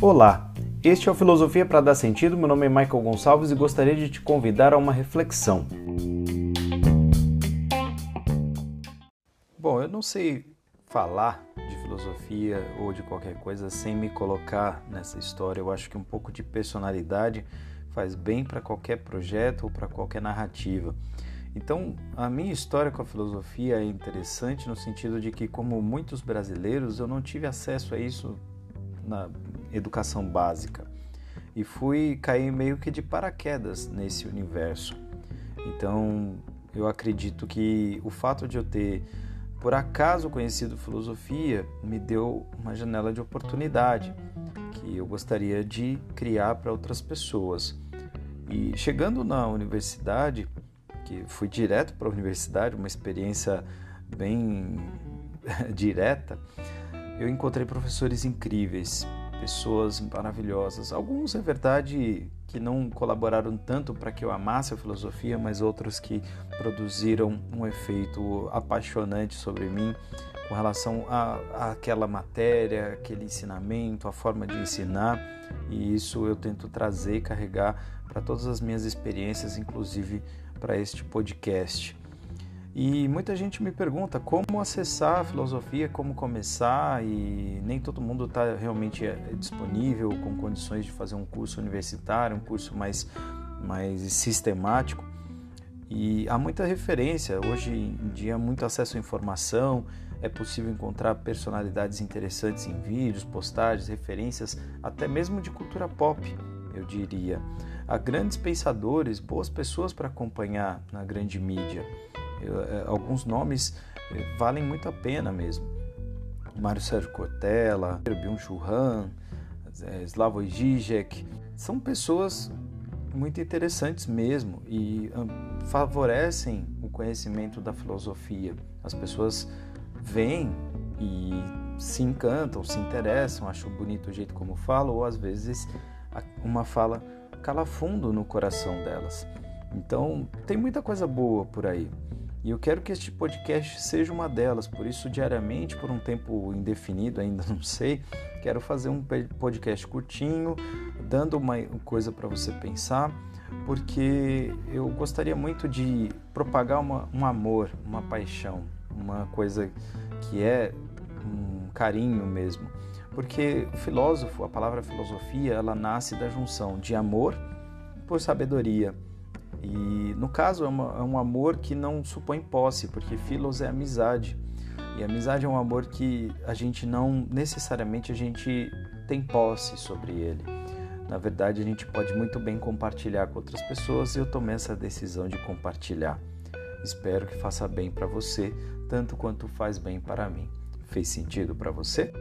Olá, este é o Filosofia para Dar Sentido. Meu nome é Michael Gonçalves e gostaria de te convidar a uma reflexão. Bom, eu não sei falar de filosofia ou de qualquer coisa sem me colocar nessa história. Eu acho que um pouco de personalidade faz bem para qualquer projeto ou para qualquer narrativa. Então, a minha história com a filosofia é interessante no sentido de que, como muitos brasileiros, eu não tive acesso a isso na educação básica e fui cair meio que de paraquedas nesse universo. Então, eu acredito que o fato de eu ter por acaso conhecido filosofia me deu uma janela de oportunidade que eu gostaria de criar para outras pessoas. E chegando na universidade, que fui direto para a universidade, uma experiência bem direta, eu encontrei professores incríveis, pessoas maravilhosas. Alguns, é verdade, que não colaboraram tanto para que eu amasse a filosofia, mas outros que produziram um efeito apaixonante sobre mim com relação àquela matéria, aquele ensinamento, a forma de ensinar. E isso eu tento trazer e carregar para todas as minhas experiências, inclusive para este podcast. E muita gente me pergunta como acessar a filosofia, como começar, e nem todo mundo está realmente eh, disponível com condições de fazer um curso universitário, um curso mais, mais sistemático. E há muita referência, hoje em dia, muito acesso à informação, é possível encontrar personalidades interessantes em vídeos, postagens, referências, até mesmo de cultura pop, eu diria. Há grandes pensadores, boas pessoas para acompanhar na grande mídia. É, alguns nomes é, valem muito a pena mesmo. Mário Sérgio Cortella, Byung-Chul Han, é, Slavoj Žižek, são pessoas muito interessantes mesmo e favorecem o conhecimento da filosofia. As pessoas vêm e se encantam, se interessam, acham bonito o jeito como falam, ou às vezes uma fala cala fundo no coração delas. Então, tem muita coisa boa por aí. E eu quero que este podcast seja uma delas, por isso, diariamente, por um tempo indefinido, ainda não sei, quero fazer um podcast curtinho, dando uma coisa para você pensar, porque eu gostaria muito de propagar uma, um amor, uma paixão, uma coisa que é um carinho mesmo. Porque filósofo, a palavra filosofia, ela nasce da junção de amor por sabedoria e no caso é, uma, é um amor que não supõe posse, porque filos é amizade. E amizade é um amor que a gente não necessariamente a gente tem posse sobre ele. Na verdade, a gente pode muito bem compartilhar com outras pessoas e eu tomei essa decisão de compartilhar. Espero que faça bem para você, tanto quanto faz bem para mim. Fez sentido para você?